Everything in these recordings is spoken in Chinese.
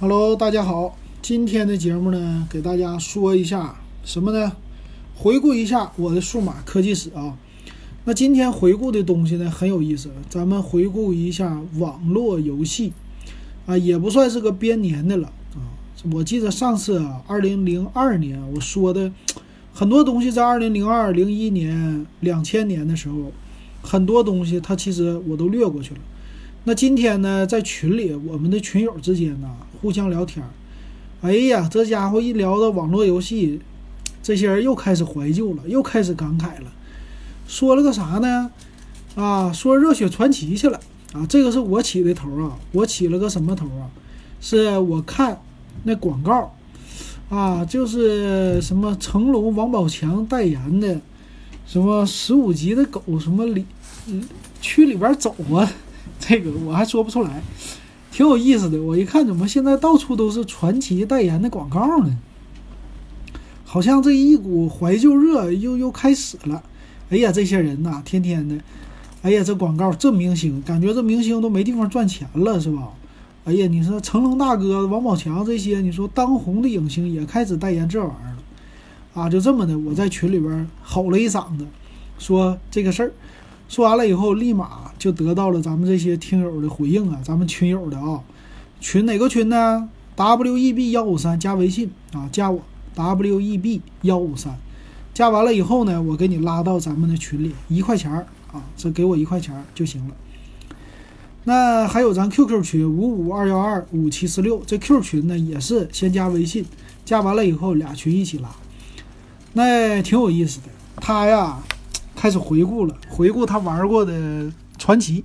Hello，大家好，今天的节目呢，给大家说一下什么呢？回顾一下我的数码科技史啊。那今天回顾的东西呢很有意思，咱们回顾一下网络游戏啊，也不算是个编年的了啊。我记得上次啊，二零零二年我说的很多东西，在二零零二、零一年、两千年的时候，很多东西它其实我都略过去了。那今天呢，在群里，我们的群友之间呢，互相聊天。哎呀，这家伙一聊到网络游戏，这些人又开始怀旧了，又开始感慨了。说了个啥呢？啊，说热血传奇去了啊！这个是我起的头啊，我起了个什么头啊？是我看那广告啊，就是什么成龙、王宝强代言的，什么十五级的狗，什么里嗯区里边走啊。这个我还说不出来，挺有意思的。我一看，怎么现在到处都是传奇代言的广告呢？好像这一股怀旧热又又开始了。哎呀，这些人呐，天天的，哎呀，这广告这明星，感觉这明星都没地方赚钱了，是吧？哎呀，你说成龙大哥、王宝强这些，你说当红的影星也开始代言这玩意儿了啊？就这么的，我在群里边吼了一嗓子，说这个事儿。说完了以后，立马就得到了咱们这些听友的回应啊！咱们群友的啊，群哪个群呢？W E B 幺五三加微信啊，加我 W E B 幺五三，加完了以后呢，我给你拉到咱们的群里，一块钱儿啊，这给我一块钱儿就行了。那还有咱 QQ 群五五二幺二五七四六，这 Q 群呢也是先加微信，加完了以后俩群一起拉，那挺有意思的。他呀。开始回顾了，回顾他玩过的传奇。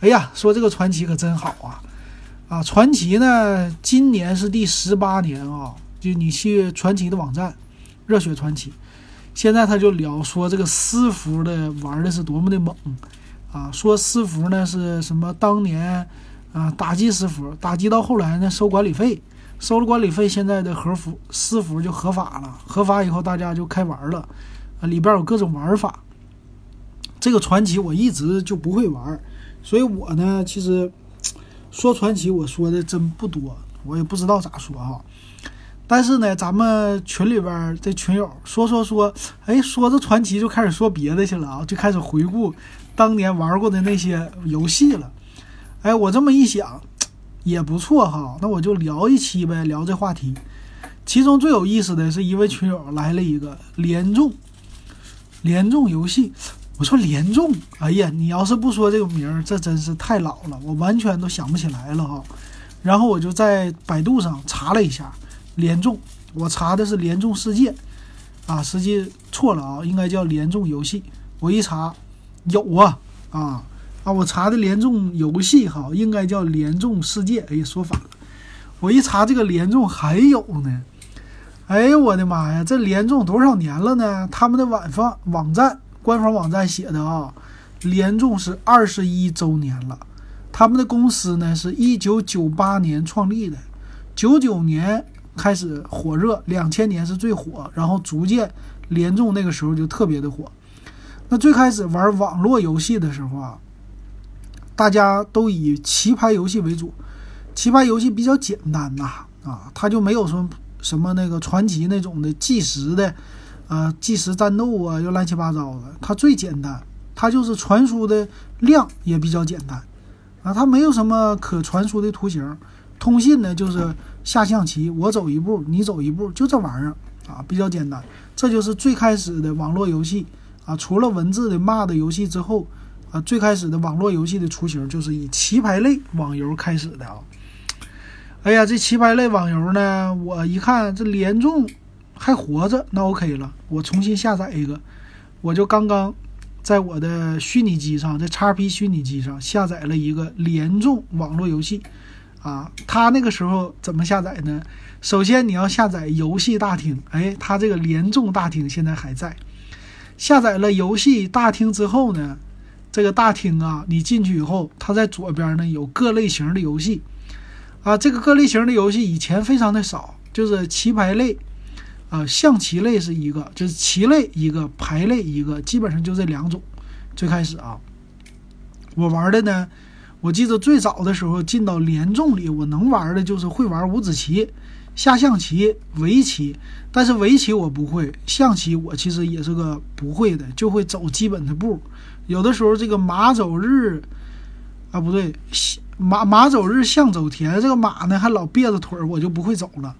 哎呀，说这个传奇可真好啊！啊，传奇呢，今年是第十八年啊。就你去传奇的网站，热血传奇，现在他就聊说这个私服的玩的是多么的猛啊。说私服呢是什么？当年啊打击私服，打击到后来呢收管理费，收了管理费，现在的合服私服就合法了。合法以后大家就开玩了啊，里边有各种玩法。这个传奇我一直就不会玩，所以我呢，其实说传奇我说的真不多，我也不知道咋说哈。但是呢，咱们群里边这群友说说说，哎，说着传奇就开始说别的去了啊，就开始回顾当年玩过的那些游戏了。哎，我这么一想也不错哈，那我就聊一期呗，聊这话题。其中最有意思的是一位群友来了一个联众，联众游戏。我说联众，哎呀，你要是不说这个名儿，这真是太老了，我完全都想不起来了哈。然后我就在百度上查了一下联众，我查的是联众世界，啊，实际错了啊，应该叫联众游戏。我一查，有啊，啊啊，我查的联众游戏哈，应该叫联众世界，哎，说反了。我一查这个联众还有呢，哎呦我的妈呀，这联众多少年了呢？他们的网方网站。官方网站写的啊，联众是二十一周年了。他们的公司呢是一九九八年创立的，九九年开始火热，两千年是最火，然后逐渐联众那个时候就特别的火。那最开始玩网络游戏的时候啊，大家都以棋牌游戏为主，棋牌游戏比较简单呐，啊，它就没有说什么那个传奇那种的计时的。啊，计时战斗啊，又乱七八糟的。它最简单，它就是传输的量也比较简单啊，它没有什么可传输的图形。通信呢，就是下象棋，我走一步，你走一步，就这玩意儿啊，比较简单。这就是最开始的网络游戏啊，除了文字的骂的游戏之后啊，最开始的网络游戏的雏形就是以棋牌类网游开始的啊。哎呀，这棋牌类网游呢，我一看这连中。还活着，那 OK 了。我重新下载一个，我就刚刚在我的虚拟机上，在叉 P 虚拟机上下载了一个联众网络游戏。啊，它那个时候怎么下载呢？首先你要下载游戏大厅，哎，它这个联众大厅现在还在。下载了游戏大厅之后呢，这个大厅啊，你进去以后，它在左边呢有各类型的游戏。啊，这个各类型的游戏以前非常的少，就是棋牌类。啊，象棋类是一个，就是棋类一个，牌类一个，基本上就这两种。最开始啊，我玩的呢，我记得最早的时候进到联众里，我能玩的就是会玩五子棋、下象棋、围棋，但是围棋我不会，象棋我其实也是个不会的，就会走基本的步。有的时候这个马走日，啊不对，马马走日象走田，这个马呢还老别着腿，我就不会走了。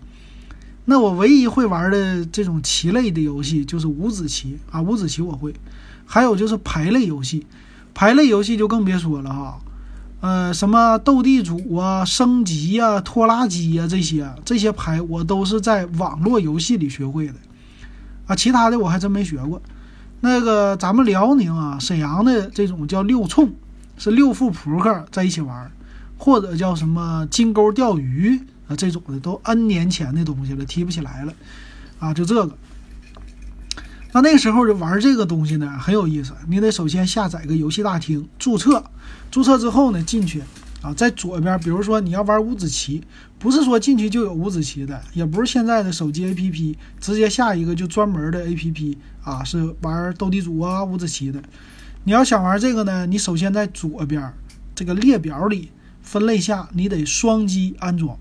那我唯一会玩的这种棋类的游戏就是五子棋啊，五子棋我会，还有就是牌类游戏，牌类游戏就更别说了哈。呃，什么斗地主啊、升级呀、拖拉机呀，这些这些牌我都是在网络游戏里学会的，啊，其他的我还真没学过。那个咱们辽宁啊、沈阳的这种叫六冲，是六副扑克在一起玩，或者叫什么金钩钓鱼啊这种的，都 N 年前的东西了，提不起来了，啊，就这个。那那个时候就玩这个东西呢，很有意思。你得首先下载个游戏大厅，注册，注册之后呢，进去啊，在左边，比如说你要玩五子棋，不是说进去就有五子棋的，也不是现在的手机 APP 直接下一个就专门的 APP 啊，是玩斗地主啊、五子棋的。你要想玩这个呢，你首先在左边这个列表里分类下，你得双击安装，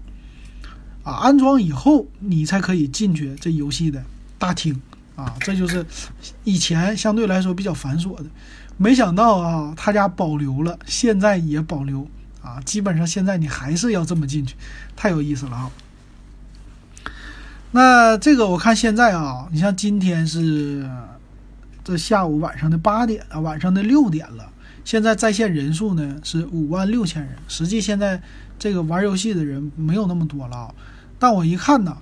啊，安装以后你才可以进去这游戏的大厅。啊，这就是以前相对来说比较繁琐的，没想到啊，他家保留了，现在也保留啊，基本上现在你还是要这么进去，太有意思了啊。那这个我看现在啊，你像今天是这下午晚上的八点啊，晚上的六点了，现在在线人数呢是五万六千人，实际现在这个玩游戏的人没有那么多了啊，但我一看呢。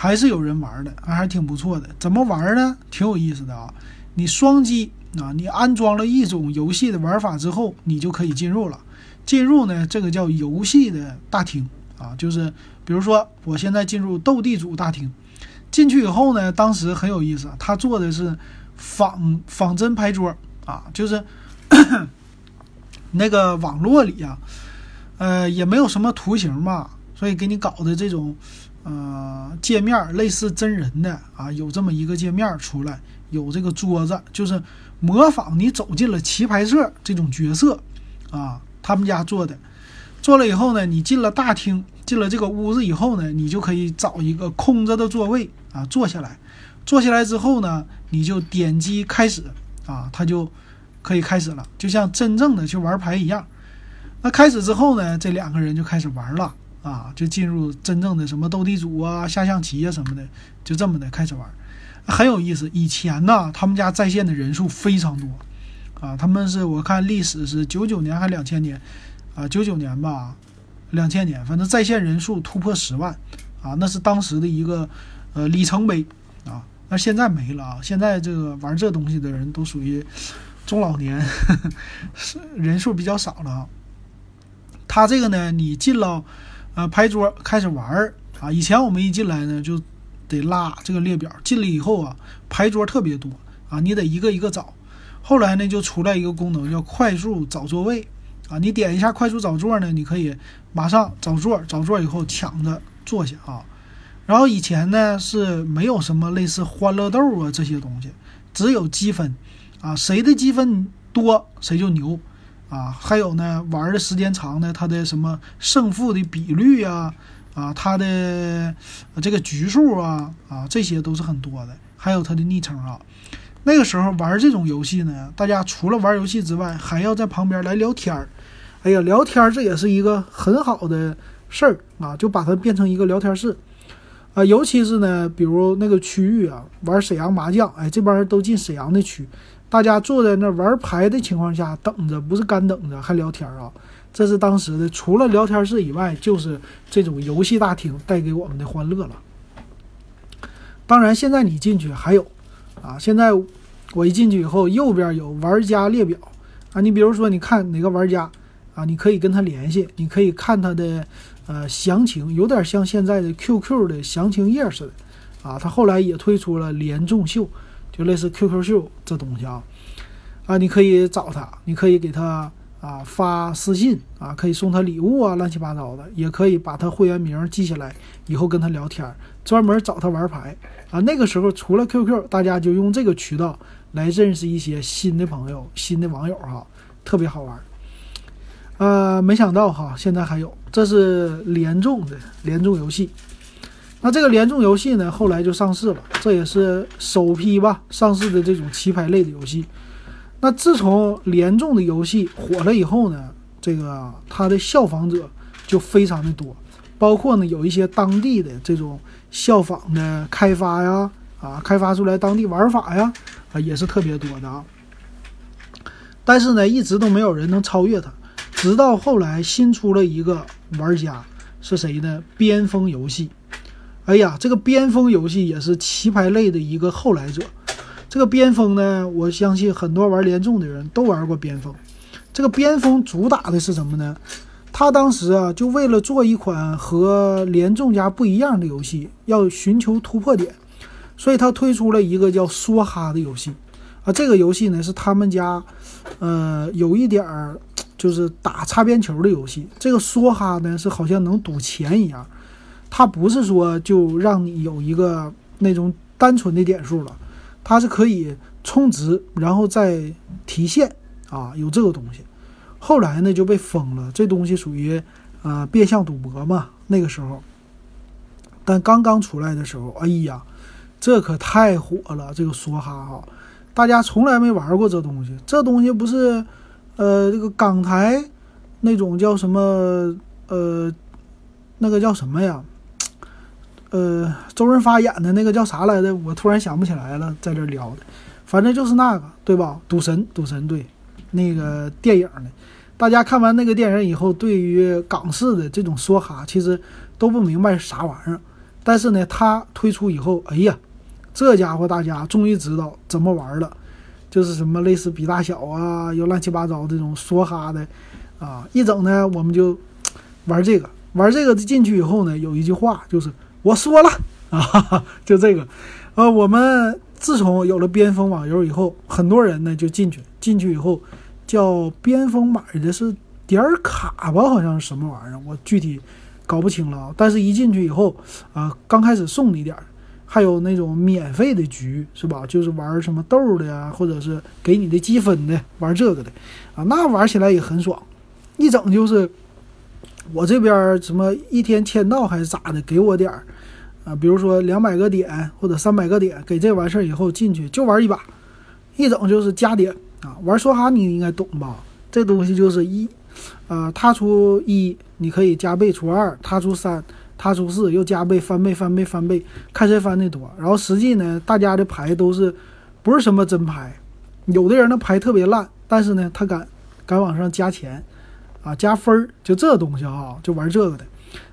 还是有人玩的，还挺不错的。怎么玩呢？挺有意思的啊！你双击啊，你安装了一种游戏的玩法之后，你就可以进入了。进入呢，这个叫游戏的大厅啊，就是比如说我现在进入斗地主大厅，进去以后呢，当时很有意思，他做的是仿仿真牌桌啊，就是那个网络里啊，呃，也没有什么图形吧，所以给你搞的这种。呃，界面类似真人的啊，有这么一个界面出来，有这个桌子，就是模仿你走进了棋牌社这种角色啊。他们家做的，做了以后呢，你进了大厅，进了这个屋子以后呢，你就可以找一个空着的座位啊，坐下来。坐下来之后呢，你就点击开始啊，它就可以开始了，就像真正的去玩牌一样。那开始之后呢，这两个人就开始玩了。啊，就进入真正的什么斗地主啊、下象棋啊什么的，就这么的开始玩，很有意思。以前呢，他们家在线的人数非常多，啊，他们是我看历史是九九年还两千年，啊，九九年吧，两千年，反正在线人数突破十万，啊，那是当时的一个呃里程碑啊。那现在没了啊，现在这个玩这东西的人都属于中老年，人数比较少了啊。他这个呢，你进了。啊，牌桌开始玩儿啊！以前我们一进来呢，就得拉这个列表。进来以后啊，牌桌特别多啊，你得一个一个找。后来呢，就出来一个功能叫快速找座位啊，你点一下快速找座呢，你可以马上找座，找座以后抢着坐下啊。然后以前呢是没有什么类似欢乐豆啊这些东西，只有积分啊，谁的积分多谁就牛。啊，还有呢，玩的时间长呢，它的什么胜负的比率呀，啊，它的这个局数啊，啊，这些都是很多的。还有它的昵称啊。那个时候玩这种游戏呢，大家除了玩游戏之外，还要在旁边来聊天儿。哎呀，聊天儿这也是一个很好的事儿啊，就把它变成一个聊天室啊。尤其是呢，比如那个区域啊，玩沈阳麻将，哎，这帮人都进沈阳的区。大家坐在那玩牌的情况下等着，不是干等着，还聊天啊！这是当时的，除了聊天室以外，就是这种游戏大厅带给我们的欢乐了。当然，现在你进去还有啊，现在我一进去以后，右边有玩家列表啊，你比如说，你看哪个玩家啊，你可以跟他联系，你可以看他的呃详情，有点像现在的 QQ 的详情页似的啊。他后来也推出了联众秀。就类似 QQ 秀这东西啊，啊，你可以找他，你可以给他啊发私信啊，可以送他礼物啊，乱七八糟的，也可以把他会员名记下来，以后跟他聊天，专门找他玩牌啊。那个时候除了 QQ，大家就用这个渠道来认识一些新的朋友、新的网友哈，特别好玩。呃，没想到哈，现在还有，这是联众的联众游戏。那这个联众游戏呢，后来就上市了，这也是首批吧上市的这种棋牌类的游戏。那自从联众的游戏火了以后呢，这个它的效仿者就非常的多，包括呢有一些当地的这种效仿的开发呀，啊，开发出来当地玩法呀，啊，也是特别多的啊。但是呢，一直都没有人能超越它，直到后来新出了一个玩家是谁呢？边锋游戏。哎呀，这个边锋游戏也是棋牌类的一个后来者。这个边锋呢，我相信很多玩联众的人都玩过边锋。这个边锋主打的是什么呢？他当时啊，就为了做一款和联众家不一样的游戏，要寻求突破点，所以他推出了一个叫梭哈的游戏。啊，这个游戏呢是他们家，呃，有一点儿就是打擦边球的游戏。这个梭哈呢是好像能赌钱一样。它不是说就让你有一个那种单纯的点数了，它是可以充值，然后再提现啊，有这个东西。后来呢就被封了，这东西属于啊变相赌博嘛。那个时候，但刚刚出来的时候，哎呀，这可太火了，这个梭哈哈，大家从来没玩过这东西。这东西不是呃这个港台那种叫什么呃那个叫什么呀？呃，周润发演的那个叫啥来着？我突然想不起来了，在这聊的，反正就是那个，对吧？赌神，赌神，对，那个电影的，大家看完那个电影以后，对于港式的这种梭哈，其实都不明白是啥玩意儿。但是呢，他推出以后，哎呀，这家伙大家终于知道怎么玩了，就是什么类似比大小啊，又乱七八糟这种梭哈的啊，一整呢，我们就玩这个，玩这个进去以后呢，有一句话就是。我说了啊，就这个，呃，我们自从有了边锋网游以后，很多人呢就进去，进去以后叫边锋买的是点儿卡吧，好像是什么玩意儿，我具体搞不清了啊。但是一进去以后啊，刚开始送你点儿，还有那种免费的局是吧？就是玩什么豆的呀，或者是给你的积分的，玩这个的啊，那玩起来也很爽，一整就是我这边什么一天签到还是咋的，给我点儿。啊，比如说两百个点或者三百个点，给这完事儿以后进去就玩一把，一整就是加点啊。玩梭哈你应该懂吧？这东西就是一，啊，他出一你可以加倍除二，他出三，他出四又加倍翻倍翻倍翻倍，看谁翻的多。然后实际呢，大家的牌都是不是什么真牌，有的人的牌特别烂，但是呢他敢敢往上加钱啊，加分儿，就这东西哈，就玩这个的。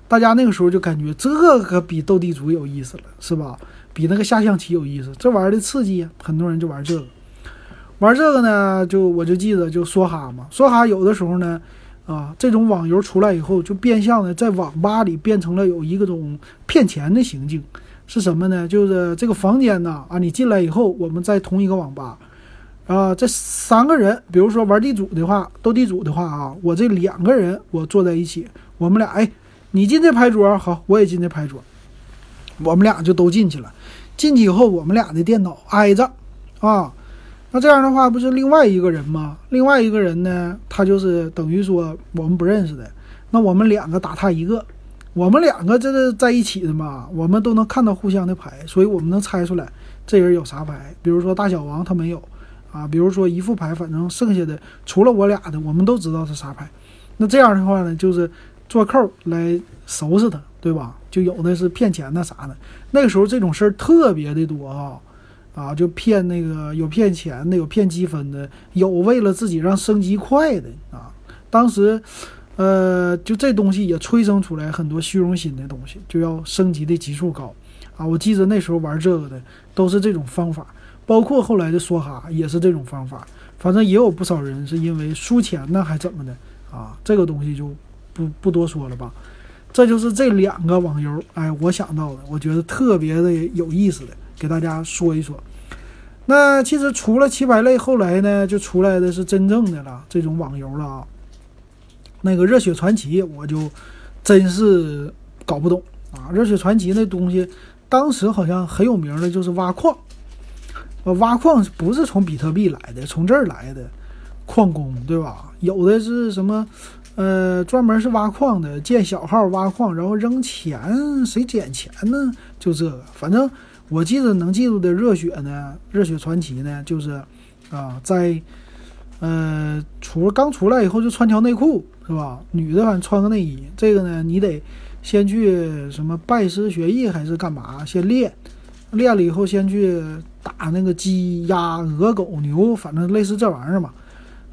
大家那个时候就感觉这个比斗地主有意思了，是吧？比那个下象棋有意思，这玩儿的刺激，很多人就玩这个。玩这个呢，就我就记得就梭哈嘛，梭哈有的时候呢，啊，这种网游出来以后，就变相的在网吧里变成了有一个种骗钱的行径，是什么呢？就是这个房间呢，啊，你进来以后，我们在同一个网吧，啊，这三个人，比如说玩地主的话，斗地主的话啊，我这两个人我坐在一起，我们俩哎。你进这牌桌好，我也进这牌桌，我们俩就都进去了。进去以后，我们俩的电脑挨着啊，那这样的话不是另外一个人吗？另外一个人呢，他就是等于说我们不认识的，那我们两个打他一个，我们两个这是在一起的嘛，我们都能看到互相的牌，所以我们能猜出来这人有啥牌。比如说大小王他没有啊，比如说一副牌，反正剩下的除了我俩的，我们都知道是啥牌。那这样的话呢，就是。做扣来收拾他，对吧？就有的是骗钱的啥的，那个时候这种事儿特别的多啊，啊，就骗那个有骗钱的，有骗积分的，有为了自己让升级快的啊。当时，呃，就这东西也催生出来很多虚荣心的东西，就要升级的级数高啊。我记得那时候玩这个的都是这种方法，包括后来的梭哈也是这种方法。反正也有不少人是因为输钱呢，还怎么的啊？这个东西就。不不多说了吧，这就是这两个网游，哎，我想到的，我觉得特别的有意思的，给大家说一说。那其实除了棋牌类，后来呢就出来的是真正的了这种网游了啊。那个热血传奇，我就真是搞不懂啊。热血传奇那东西，当时好像很有名的，就是挖矿。呃，挖矿不是从比特币来的，从这儿来的矿工，对吧？有的是什么？呃，专门是挖矿的，建小号挖矿，然后扔钱，谁捡钱呢？就这个，反正我记得能记住的热血呢，热血传奇呢，就是啊，在呃出刚出来以后就穿条内裤是吧？女的反正穿个内衣，这个呢你得先去什么拜师学艺还是干嘛？先练，练了以后先去打那个鸡鸭鹅狗牛，反正类似这玩意儿嘛。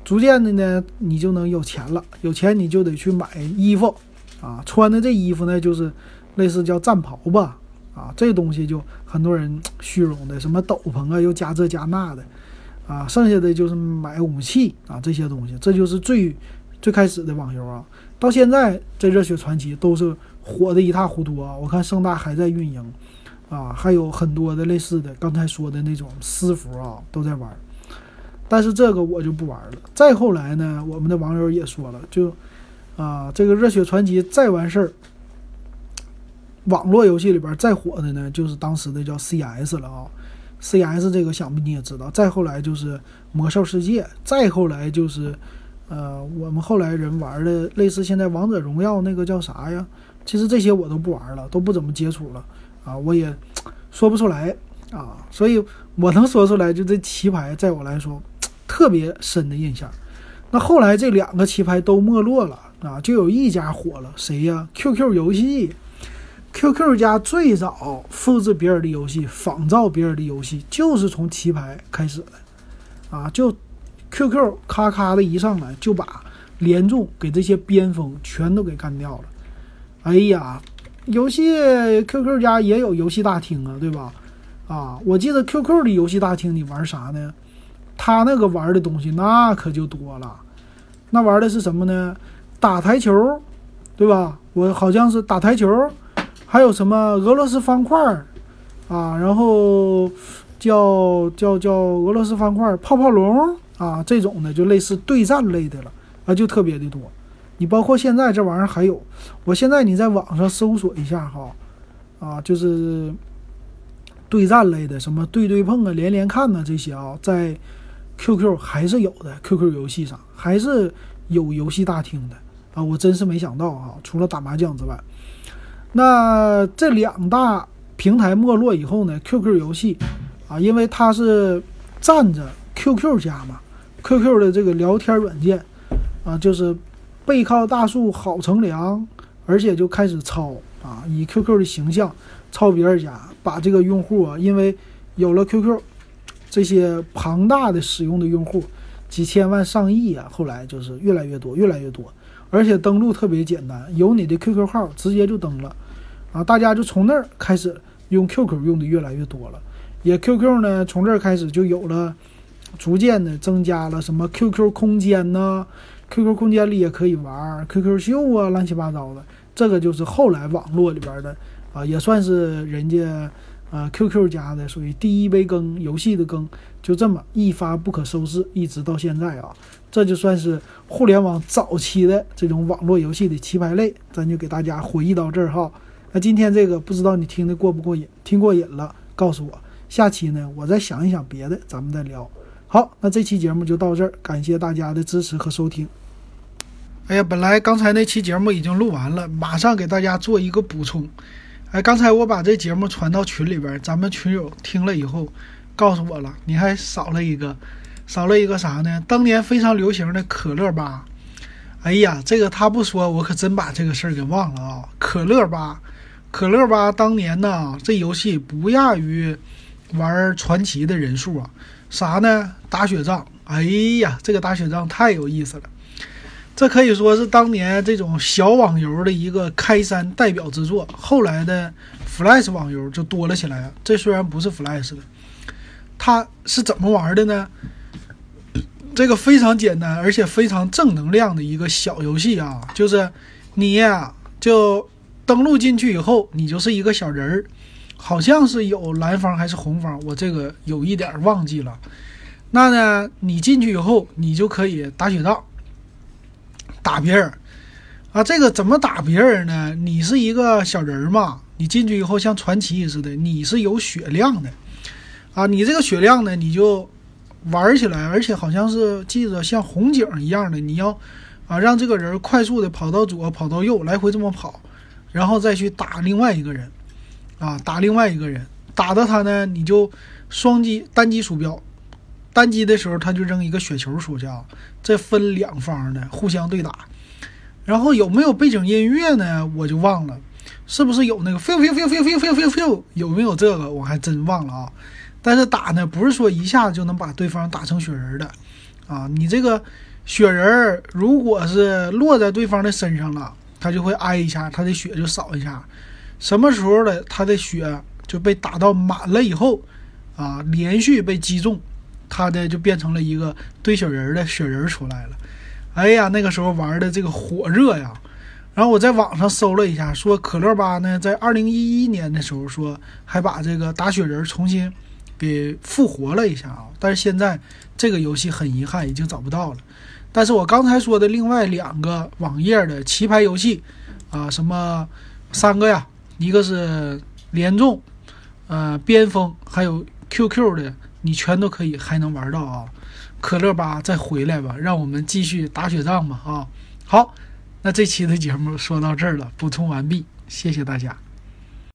逐渐的呢，你就能有钱了。有钱你就得去买衣服，啊，穿的这衣服呢，就是类似叫战袍吧，啊，这东西就很多人虚荣的，什么斗篷啊，又加这加那的，啊，剩下的就是买武器啊，这些东西，这就是最最开始的网游啊。到现在这热血传奇都是火的一塌糊涂啊。我看盛大还在运营，啊，还有很多的类似的刚才说的那种私服啊，都在玩。但是这个我就不玩了。再后来呢，我们的网友也说了，就啊，这个《热血传奇》再完事儿，网络游戏里边再火的呢，就是当时的叫 CS 了啊。CS 这个想必你也知道。再后来就是《魔兽世界》，再后来就是呃，我们后来人玩的类似现在《王者荣耀》那个叫啥呀？其实这些我都不玩了，都不怎么接触了啊，我也说不出来啊。所以我能说出来，就这棋牌，在我来说。特别深的印象，那后来这两个棋牌都没落了啊，就有一家火了，谁呀？QQ 游戏，QQ 家最早复制别人的游戏、仿造别人的游戏，就是从棋牌开始的啊，就 QQ 咔咔的一上来就把连众给这些边锋全都给干掉了。哎呀，游戏 QQ 家也有游戏大厅啊，对吧？啊，我记得 QQ 的游戏大厅你玩啥呢？他那个玩的东西那可就多了，那玩的是什么呢？打台球，对吧？我好像是打台球，还有什么俄罗斯方块儿啊，然后叫叫叫俄罗斯方块、泡泡龙啊这种的，就类似对战类的了啊，就特别的多。你包括现在这玩意儿还有，我现在你在网上搜索一下哈，啊，就是对战类的，什么对对碰啊、连连看呐这些啊，在。QQ 还是有的，QQ 游戏上还是有游戏大厅的啊！我真是没想到啊，除了打麻将之外，那这两大平台没落以后呢，QQ 游戏啊，因为它是占着 QQ 家嘛，QQ 的这个聊天软件啊，就是背靠大树好乘凉，而且就开始抄啊，以 QQ 的形象抄别人家，把这个用户啊，因为有了 QQ。这些庞大的使用的用户，几千万上亿啊！后来就是越来越多，越来越多，而且登录特别简单，有你的 QQ 号直接就登了，啊，大家就从那儿开始用 QQ 用的越来越多了，也 QQ 呢从这儿开始就有了，逐渐的增加了什么 QQ 空间呐？QQ 空间里也可以玩 QQ 秀啊，乱七八糟的，这个就是后来网络里边的啊，也算是人家。呃，QQ 家的属于第一杯羹，游戏的羹，就这么一发不可收拾，一直到现在啊，这就算是互联网早期的这种网络游戏的棋牌类，咱就给大家回忆到这儿哈。那今天这个不知道你听的过不过瘾？听过瘾了，告诉我，下期呢我再想一想别的，咱们再聊。好，那这期节目就到这儿，感谢大家的支持和收听。哎呀，本来刚才那期节目已经录完了，马上给大家做一个补充。哎，刚才我把这节目传到群里边，咱们群友听了以后，告诉我了，你还少了一个，少了一个啥呢？当年非常流行的可乐吧。哎呀，这个他不说，我可真把这个事儿给忘了啊！可乐吧，可乐吧，当年呢，这游戏不亚于玩传奇的人数啊。啥呢？打雪仗。哎呀，这个打雪仗太有意思了。这可以说是当年这种小网游的一个开山代表之作。后来的 Flash 网游就多了起来啊。这虽然不是 Flash 的，它是怎么玩的呢？这个非常简单，而且非常正能量的一个小游戏啊，就是你呀，就登录进去以后，你就是一个小人儿，好像是有蓝方还是红方，我这个有一点忘记了。那呢，你进去以后，你就可以打雪仗。打别人，啊，这个怎么打别人呢？你是一个小人嘛，你进去以后像传奇似的，你是有血量的，啊，你这个血量呢，你就玩起来，而且好像是记着像红警一样的，你要啊，让这个人快速的跑到左，跑到右，来回这么跑，然后再去打另外一个人，啊，打另外一个人，打到他呢，你就双击单击鼠标，单击的时候他就扔一个雪球出去啊，这分两方的互相对打，然后有没有背景音乐呢？我就忘了，是不是有那个 feel feel feel feel feel feel feel 有没有这个？我还真忘了啊。但是打呢，不是说一下子就能把对方打成雪人的，啊，你这个雪人如果是落在对方的身上了，他就会挨一下，他的血就少一下。什么时候的他的血就被打到满了以后，啊，连续被击中，他的就变成了一个堆雪人的雪人出来了。哎呀，那个时候玩的这个火热呀。然后我在网上搜了一下，说可乐吧呢，在二零一一年的时候说还把这个打雪人重新。给复活了一下啊，但是现在这个游戏很遗憾已经找不到了。但是我刚才说的另外两个网页的棋牌游戏啊，什么三个呀，一个是联众，呃，边锋，还有 QQ 的，你全都可以还能玩到啊。可乐吧，再回来吧，让我们继续打雪仗吧啊。好，那这期的节目说到这儿了，补充完毕，谢谢大家。